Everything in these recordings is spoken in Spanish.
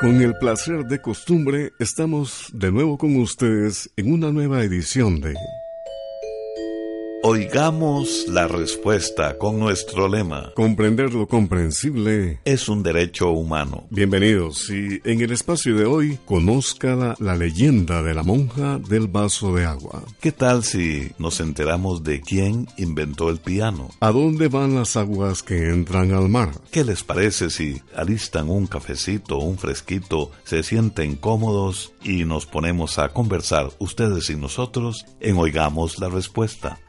Con el placer de costumbre, estamos de nuevo con ustedes en una nueva edición de Oigamos la respuesta con nuestro lema. Comprender lo comprensible es un derecho humano. Bienvenidos y en el espacio de hoy conozca la, la, leyenda de la monja del vaso de agua. ¿Qué tal si nos enteramos de quién inventó el piano? ¿A dónde van las aguas que entran al mar? ¿Qué les parece si alistan un cafecito, un fresquito, se sienten cómodos y nos ponemos a conversar ustedes y nosotros en Oigamos la respuesta?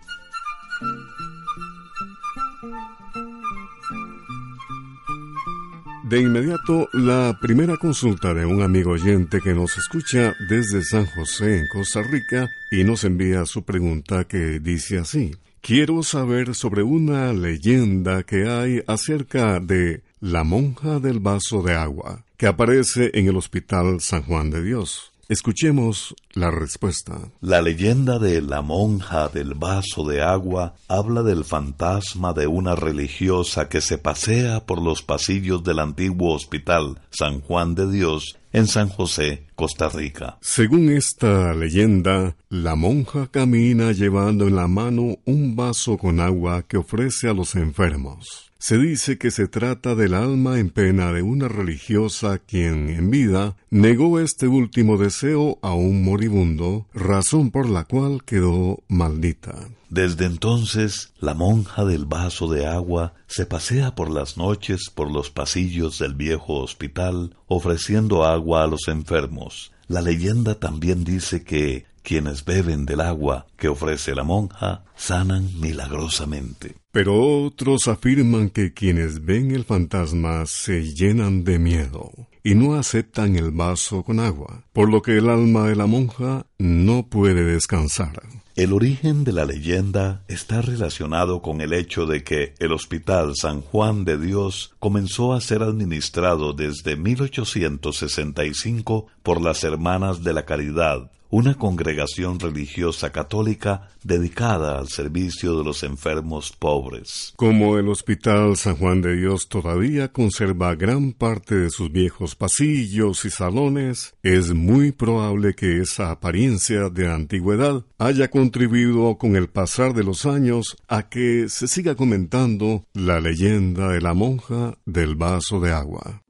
De inmediato, la primera consulta de un amigo oyente que nos escucha desde San José, en Costa Rica, y nos envía su pregunta que dice así. Quiero saber sobre una leyenda que hay acerca de la monja del vaso de agua, que aparece en el Hospital San Juan de Dios. Escuchemos la respuesta. La leyenda de la monja del vaso de agua habla del fantasma de una religiosa que se pasea por los pasillos del antiguo hospital San Juan de Dios en San José, Costa Rica. Según esta leyenda, la monja camina llevando en la mano un vaso con agua que ofrece a los enfermos. Se dice que se trata del alma en pena de una religiosa quien en vida negó este último deseo a un moribundo, razón por la cual quedó maldita. Desde entonces, la monja del vaso de agua se pasea por las noches por los pasillos del viejo hospital ofreciendo agua a los enfermos. La leyenda también dice que quienes beben del agua que ofrece la monja sanan milagrosamente. Pero otros afirman que quienes ven el fantasma se llenan de miedo y no aceptan el vaso con agua, por lo que el alma de la monja no puede descansar. El origen de la leyenda está relacionado con el hecho de que el Hospital San Juan de Dios comenzó a ser administrado desde 1865 por las Hermanas de la Caridad, una congregación religiosa católica dedicada al servicio de los enfermos pobres. Como el Hospital San Juan de Dios todavía conserva gran parte de sus viejos pasillos y salones, es muy probable que esa apariencia de antigüedad haya contribuido con el pasar de los años a que se siga comentando la leyenda de la monja del vaso de agua.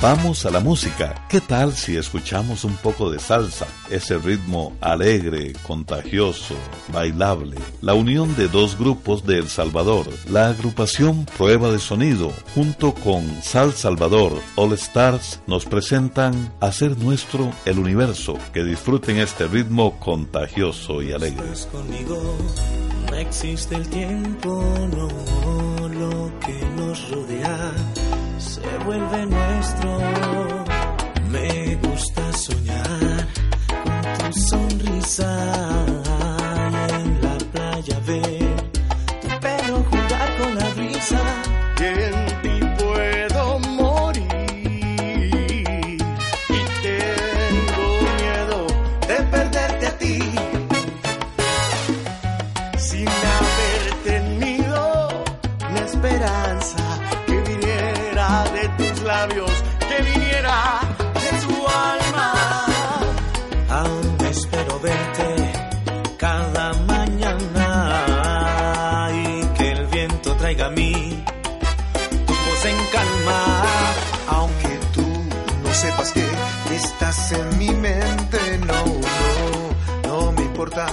Vamos a la música. ¿Qué tal si escuchamos un poco de salsa? Ese ritmo alegre, contagioso, bailable. La unión de dos grupos de El Salvador. La agrupación Prueba de Sonido junto con Sal Salvador All Stars nos presentan Hacer Nuestro el Universo. Que disfruten este ritmo contagioso y alegre. conmigo, no existe el tiempo, no lo que nos rodea se vuelve nuestro. Me gusta soñar con tu sonrisa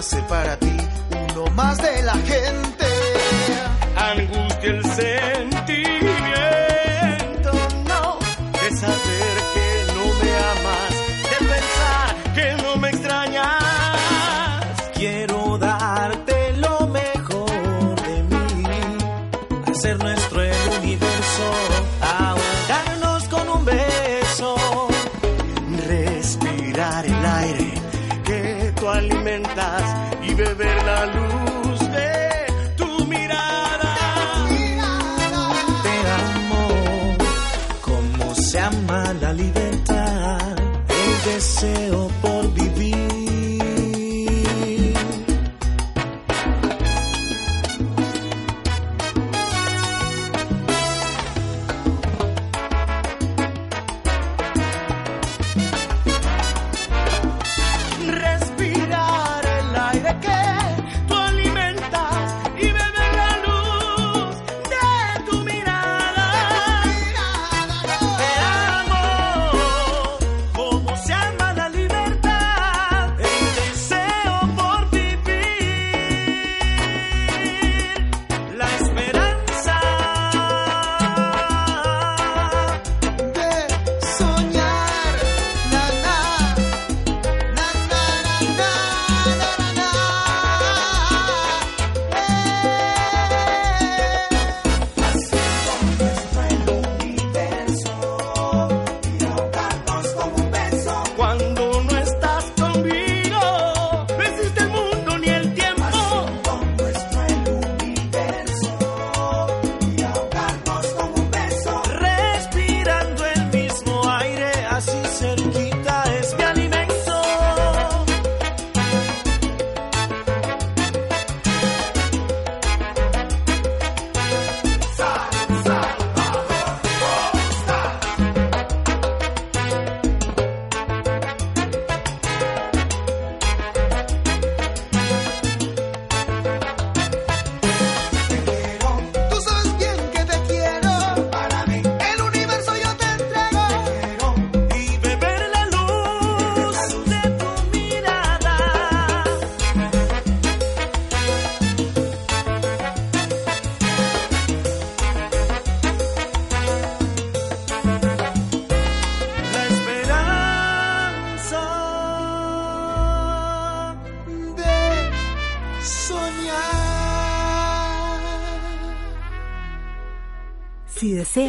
hace para ti uno más de la gente. Angustia el sentimiento, no, de saber que no me amas, de pensar que no me extrañas. Quiero darte lo mejor de mí, hacer nuestro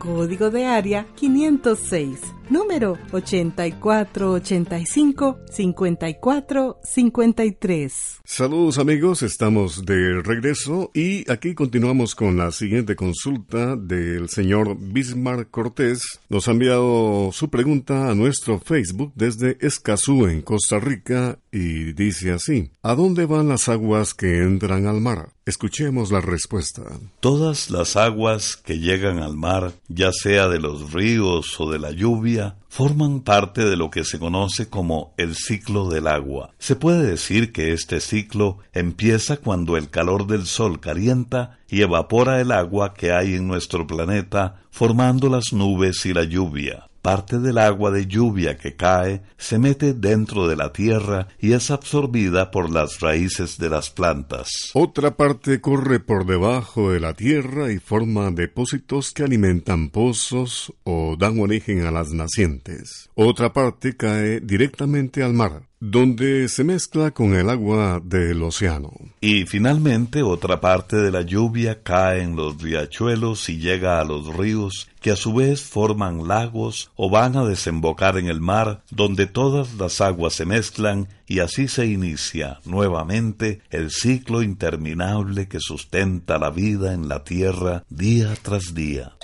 código de área 506, número 8485-5453. Saludos amigos, estamos de regreso y aquí continuamos con la siguiente consulta del señor Bismarck Cortés. Nos ha enviado su pregunta a nuestro Facebook desde Escazú en Costa Rica y dice así, ¿a dónde van las aguas que entran al mar? Escuchemos la respuesta. Todas las aguas que llegan al mar, ya sea de los ríos o de la lluvia, forman parte de lo que se conoce como el ciclo del agua. Se puede decir que este ciclo empieza cuando el calor del sol calienta y evapora el agua que hay en nuestro planeta, formando las nubes y la lluvia. Parte del agua de lluvia que cae se mete dentro de la tierra y es absorbida por las raíces de las plantas. Otra parte corre por debajo de la tierra y forma depósitos que alimentan pozos o dan origen a las nacientes. Otra parte cae directamente al mar, donde se mezcla con el agua del océano. Y finalmente otra parte de la lluvia cae en los riachuelos y llega a los ríos, que a su vez forman lagos o van a desembocar en el mar, donde todas las aguas se mezclan y así se inicia nuevamente el ciclo interminable que sustenta la vida en la tierra día tras día.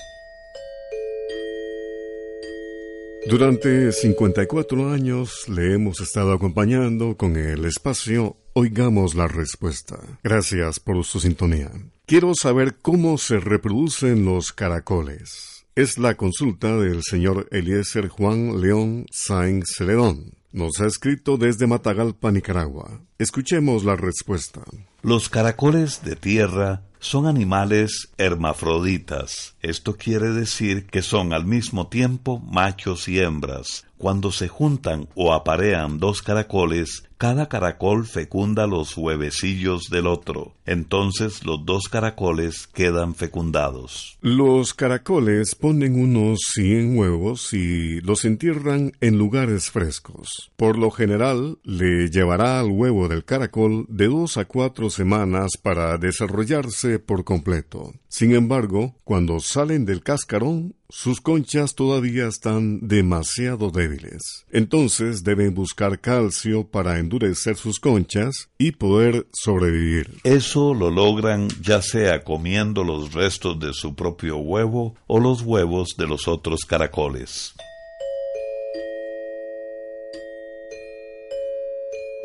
Durante 54 años le hemos estado acompañando con el espacio oigamos la respuesta. Gracias por su sintonía. Quiero saber cómo se reproducen los caracoles. Es la consulta del señor Eliezer Juan León Sainz Celedón. Nos ha escrito desde Matagalpa, Nicaragua. Escuchemos la respuesta. Los caracoles de tierra son animales hermafroditas. Esto quiere decir que son al mismo tiempo machos y hembras. Cuando se juntan o aparean dos caracoles, cada caracol fecunda los huevecillos del otro. Entonces los dos caracoles quedan fecundados. Los caracoles ponen unos 100 huevos y los entierran en lugares frescos. Por lo general, le llevará al huevo del caracol de dos a cuatro semanas para desarrollarse por completo. Sin embargo, cuando salen del cascarón, sus conchas todavía están demasiado débiles. Entonces deben buscar calcio para endurecer sus conchas y poder sobrevivir. Eso lo logran ya sea comiendo los restos de su propio huevo o los huevos de los otros caracoles.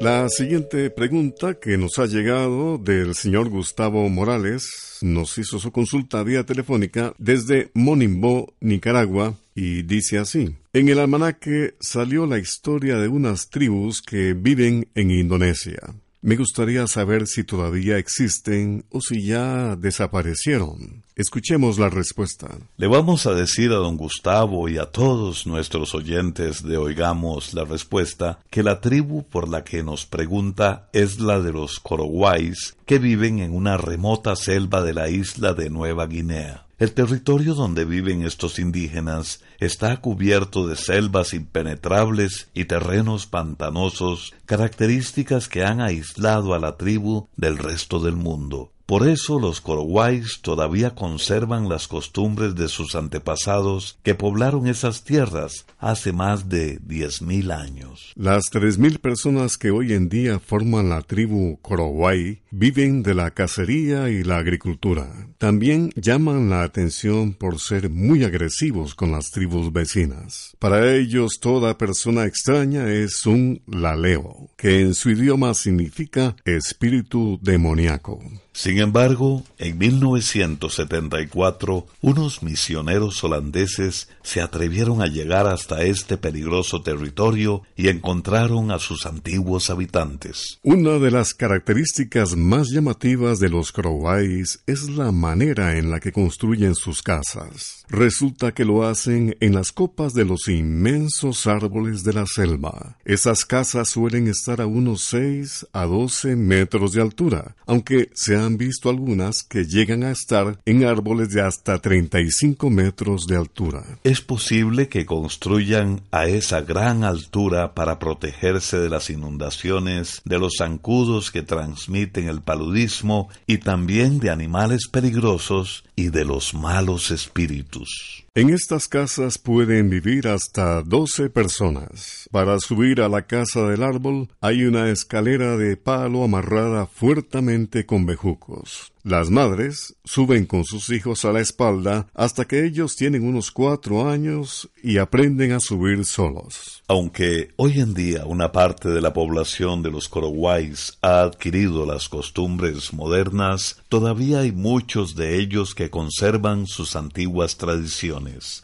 La siguiente pregunta que nos ha llegado del señor Gustavo Morales nos hizo su consulta vía telefónica desde Monimbo, Nicaragua, y dice así. En el almanaque salió la historia de unas tribus que viven en Indonesia. Me gustaría saber si todavía existen o si ya desaparecieron. Escuchemos la respuesta. Le vamos a decir a don Gustavo y a todos nuestros oyentes de Oigamos la Respuesta que la tribu por la que nos pregunta es la de los Coroguays que viven en una remota selva de la isla de Nueva Guinea. El territorio donde viven estos indígenas está cubierto de selvas impenetrables y terrenos pantanosos, características que han aislado a la tribu del resto del mundo. Por eso los Coroguays todavía conservan las costumbres de sus antepasados que poblaron esas tierras hace más de diez mil años. Las tres mil personas que hoy en día forman la tribu Coroguay viven de la cacería y la agricultura. También llaman la atención por ser muy agresivos con las tribus vecinas. Para ellos toda persona extraña es un laleo, que en su idioma significa espíritu demoníaco. Sin embargo, en 1974, unos misioneros holandeses se atrevieron a llegar hasta este peligroso territorio y encontraron a sus antiguos habitantes. Una de las características más llamativas de los Croways es la manera en la que construyen sus casas. Resulta que lo hacen en las copas de los inmensos árboles de la selva. Esas casas suelen estar a unos 6 a 12 metros de altura, aunque se han visto algunas que llegan a estar en árboles de hasta 35 metros de altura. Es posible que construyan a esa gran altura para protegerse de las inundaciones, de los zancudos que transmiten el paludismo y también de animales peligrosos y de los malos espíritus. Jesús. En estas casas pueden vivir hasta 12 personas. Para subir a la casa del árbol hay una escalera de palo amarrada fuertemente con bejucos. Las madres suben con sus hijos a la espalda hasta que ellos tienen unos cuatro años y aprenden a subir solos. Aunque hoy en día una parte de la población de los Coroguays ha adquirido las costumbres modernas, todavía hay muchos de ellos que conservan sus antiguas tradiciones.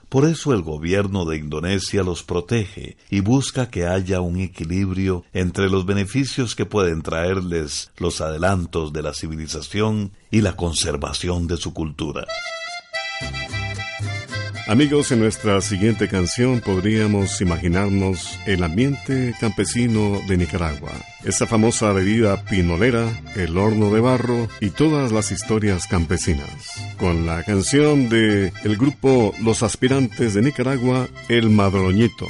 Por eso el gobierno de Indonesia los protege y busca que haya un equilibrio entre los beneficios que pueden traerles los adelantos de la civilización y la conservación de su cultura. Amigos, en nuestra siguiente canción podríamos imaginarnos el ambiente campesino de Nicaragua, esa famosa bebida pinolera, el horno de barro y todas las historias campesinas. Con la canción de el grupo Los Aspirantes de Nicaragua, El Madroñito.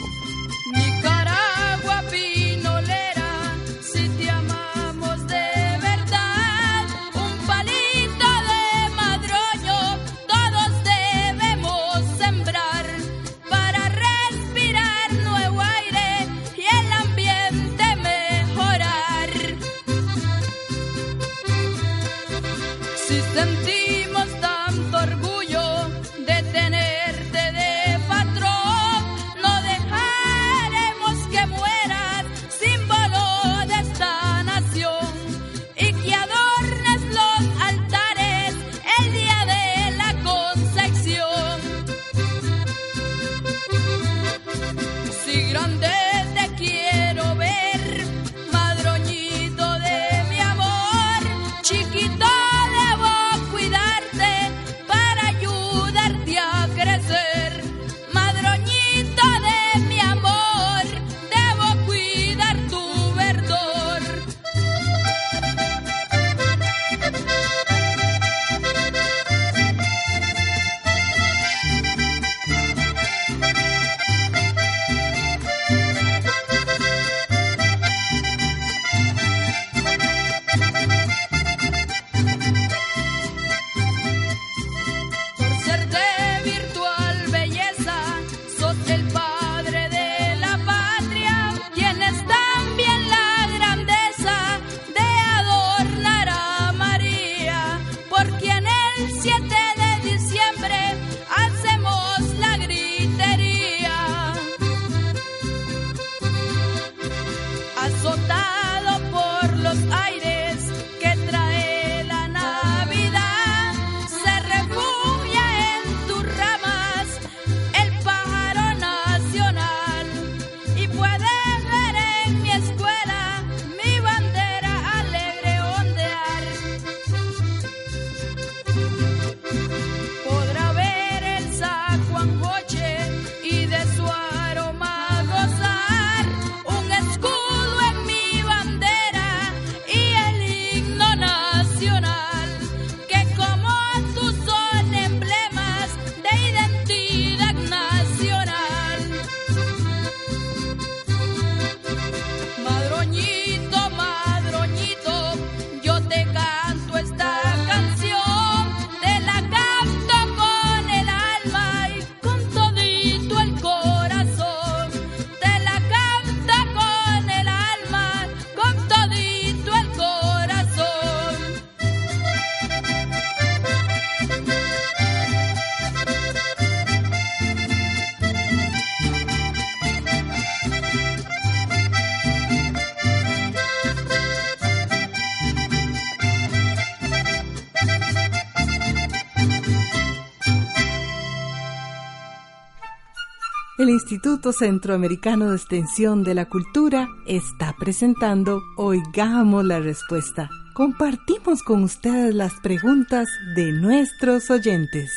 Instituto Centroamericano de Extensión de la Cultura está presentando Oigamos la Respuesta. Compartimos con ustedes las preguntas de nuestros oyentes.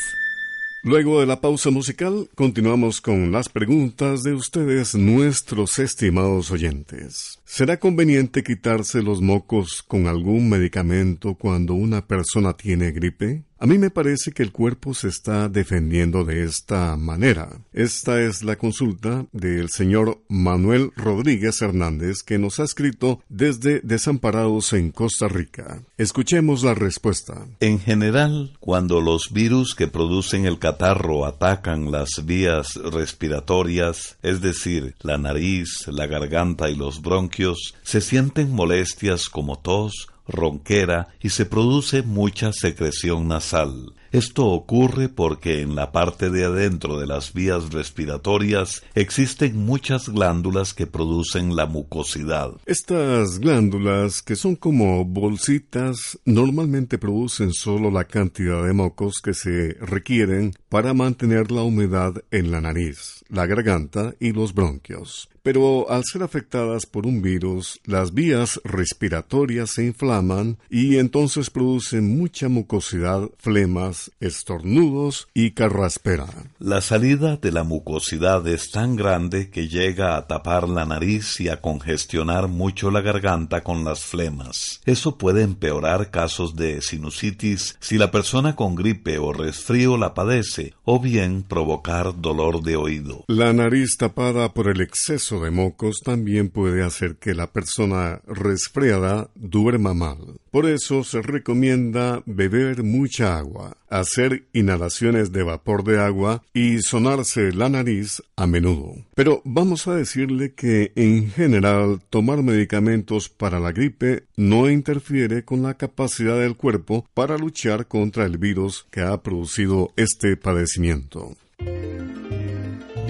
Luego de la pausa musical, continuamos con las preguntas de ustedes, nuestros estimados oyentes. ¿Será conveniente quitarse los mocos con algún medicamento cuando una persona tiene gripe? A mí me parece que el cuerpo se está defendiendo de esta manera. Esta es la consulta del señor Manuel Rodríguez Hernández que nos ha escrito desde Desamparados en Costa Rica. Escuchemos la respuesta. En general, cuando los virus que producen el catarro atacan las vías respiratorias, es decir, la nariz, la garganta y los bronquios, se sienten molestias como tos, ronquera y se produce mucha secreción nasal. Esto ocurre porque en la parte de adentro de las vías respiratorias existen muchas glándulas que producen la mucosidad. Estas glándulas, que son como bolsitas, normalmente producen solo la cantidad de mocos que se requieren para mantener la humedad en la nariz, la garganta y los bronquios. Pero al ser afectadas por un virus, las vías respiratorias se inflaman y entonces producen mucha mucosidad, flemas, estornudos y carraspera. La salida de la mucosidad es tan grande que llega a tapar la nariz y a congestionar mucho la garganta con las flemas. Eso puede empeorar casos de sinusitis si la persona con gripe o resfrío la padece, o bien provocar dolor de oído. La nariz tapada por el exceso de mocos también puede hacer que la persona resfriada duerma mal. Por eso se recomienda beber mucha agua hacer inhalaciones de vapor de agua y sonarse la nariz a menudo. Pero vamos a decirle que en general tomar medicamentos para la gripe no interfiere con la capacidad del cuerpo para luchar contra el virus que ha producido este padecimiento.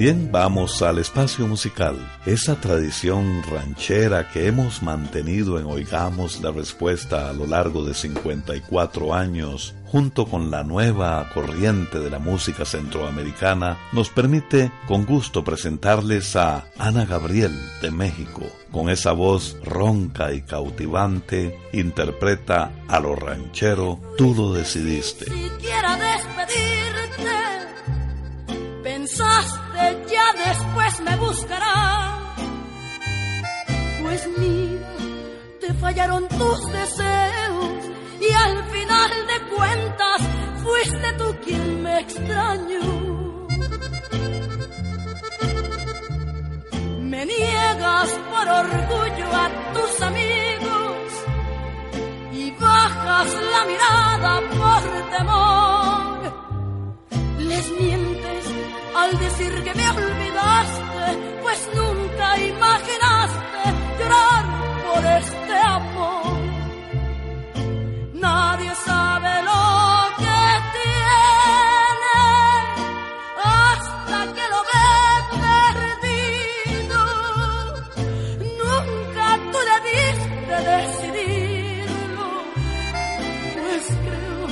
Bien, vamos al espacio musical. Esa tradición ranchera que hemos mantenido en Oigamos la Respuesta a lo largo de 54 años, junto con la nueva corriente de la música centroamericana, nos permite con gusto presentarles a Ana Gabriel de México. Con esa voz ronca y cautivante, interpreta a lo ranchero, tú lo decidiste. Pensaste ya después me buscará. Pues mira, te fallaron tus deseos y al final de cuentas fuiste tú quien me extrañó. Me niegas por orgullo a tus amigos y bajas la mirada por temor. Al decir que me olvidaste, pues nunca imaginaste llorar por este amor. Nadie sabe lo que tiene hasta que lo ve perdido. Nunca tú debiste decidirlo, pues creo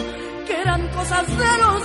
que eran cosas de los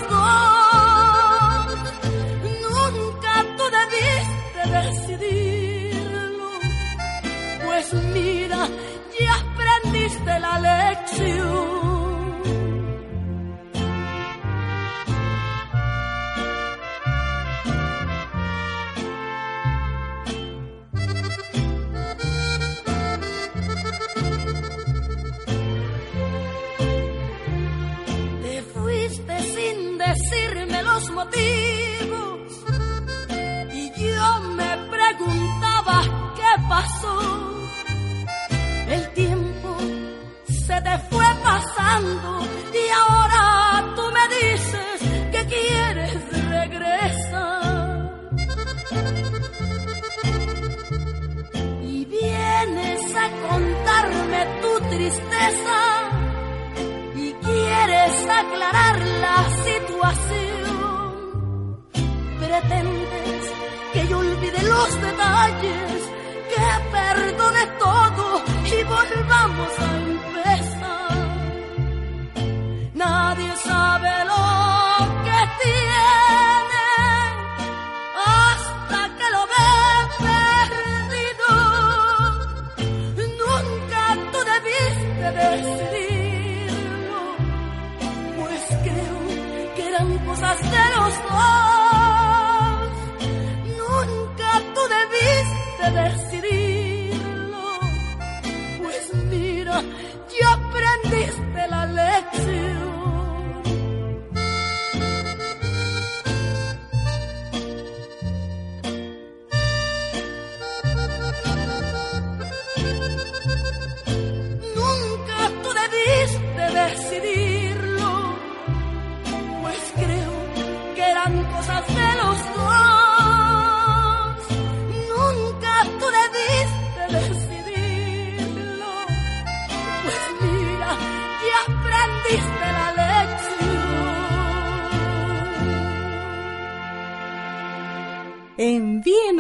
decirme los motivos El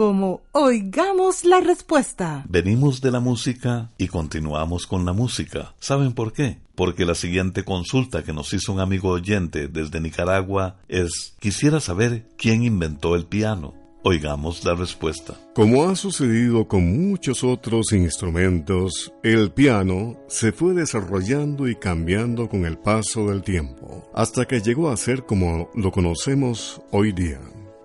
como Oigamos la Respuesta. Venimos de la música y continuamos con la música. ¿Saben por qué? Porque la siguiente consulta que nos hizo un amigo oyente desde Nicaragua es, quisiera saber quién inventó el piano. Oigamos la respuesta. Como ha sucedido con muchos otros instrumentos, el piano se fue desarrollando y cambiando con el paso del tiempo, hasta que llegó a ser como lo conocemos hoy día.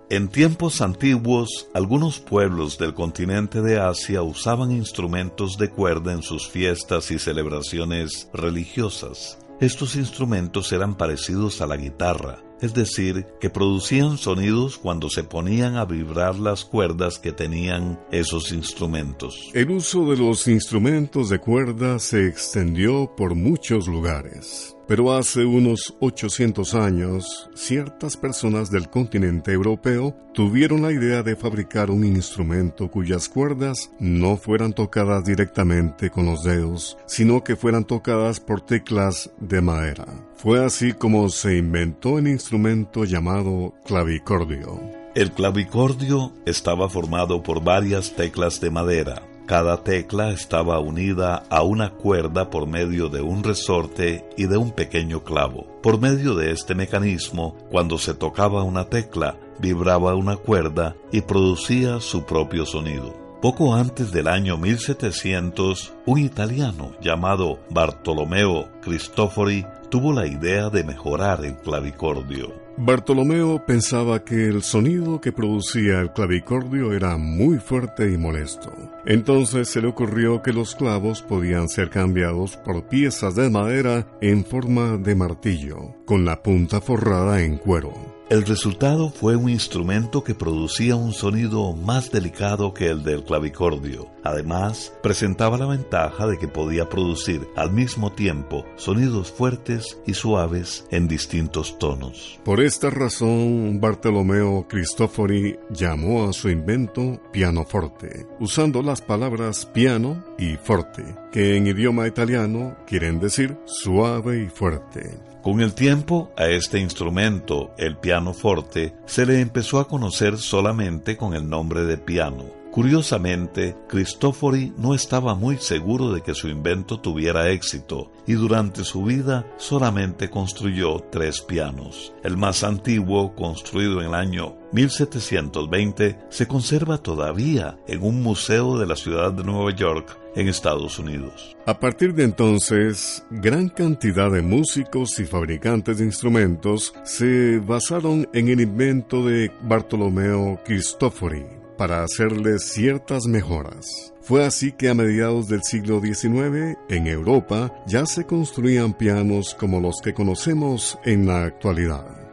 En tiempos antiguos, algunos pueblos del continente de Asia usaban instrumentos de cuerda en sus fiestas y celebraciones religiosas. Estos instrumentos eran parecidos a la guitarra, es decir, que producían sonidos cuando se ponían a vibrar las cuerdas que tenían esos instrumentos. El uso de los instrumentos de cuerda se extendió por muchos lugares. Pero hace unos 800 años, ciertas personas del continente europeo tuvieron la idea de fabricar un instrumento cuyas cuerdas no fueran tocadas directamente con los dedos, sino que fueran tocadas por teclas de madera. Fue así como se inventó el instrumento llamado clavicordio. El clavicordio estaba formado por varias teclas de madera cada tecla estaba unida a una cuerda por medio de un resorte y de un pequeño clavo. Por medio de este mecanismo, cuando se tocaba una tecla, vibraba una cuerda y producía su propio sonido. Poco antes del año 1700, un italiano llamado Bartolomeo Cristofori tuvo la idea de mejorar el clavicordio. Bartolomeo pensaba que el sonido que producía el clavicordio era muy fuerte y molesto. Entonces se le ocurrió que los clavos podían ser cambiados por piezas de madera en forma de martillo, con la punta forrada en cuero. El resultado fue un instrumento que producía un sonido más delicado que el del clavicordio. Además, presentaba la ventaja de que podía producir al mismo tiempo sonidos fuertes y suaves en distintos tonos. Por esta razón, Bartolomeo Cristofori llamó a su invento pianoforte, usando las palabras piano y forte, que en idioma italiano quieren decir suave y fuerte. Con el tiempo, a este instrumento, el pianoforte, se le empezó a conocer solamente con el nombre de piano. Curiosamente, Cristofori no estaba muy seguro de que su invento tuviera éxito y durante su vida solamente construyó tres pianos. El más antiguo, construido en el año 1720, se conserva todavía en un museo de la ciudad de Nueva York en Estados Unidos. A partir de entonces, gran cantidad de músicos y fabricantes de instrumentos se basaron en el invento de Bartolomeo Cristofori para hacerle ciertas mejoras. Fue así que a mediados del siglo XIX, en Europa, ya se construían pianos como los que conocemos en la actualidad.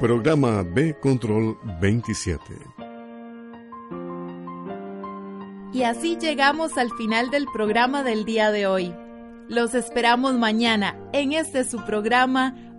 Programa B Control 27 Y así llegamos al final del programa del día de hoy. Los esperamos mañana en este su programa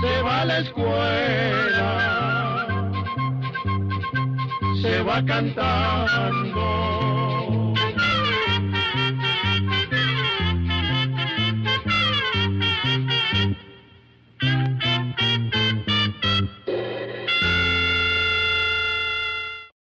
Se va a la escuela, se va cantando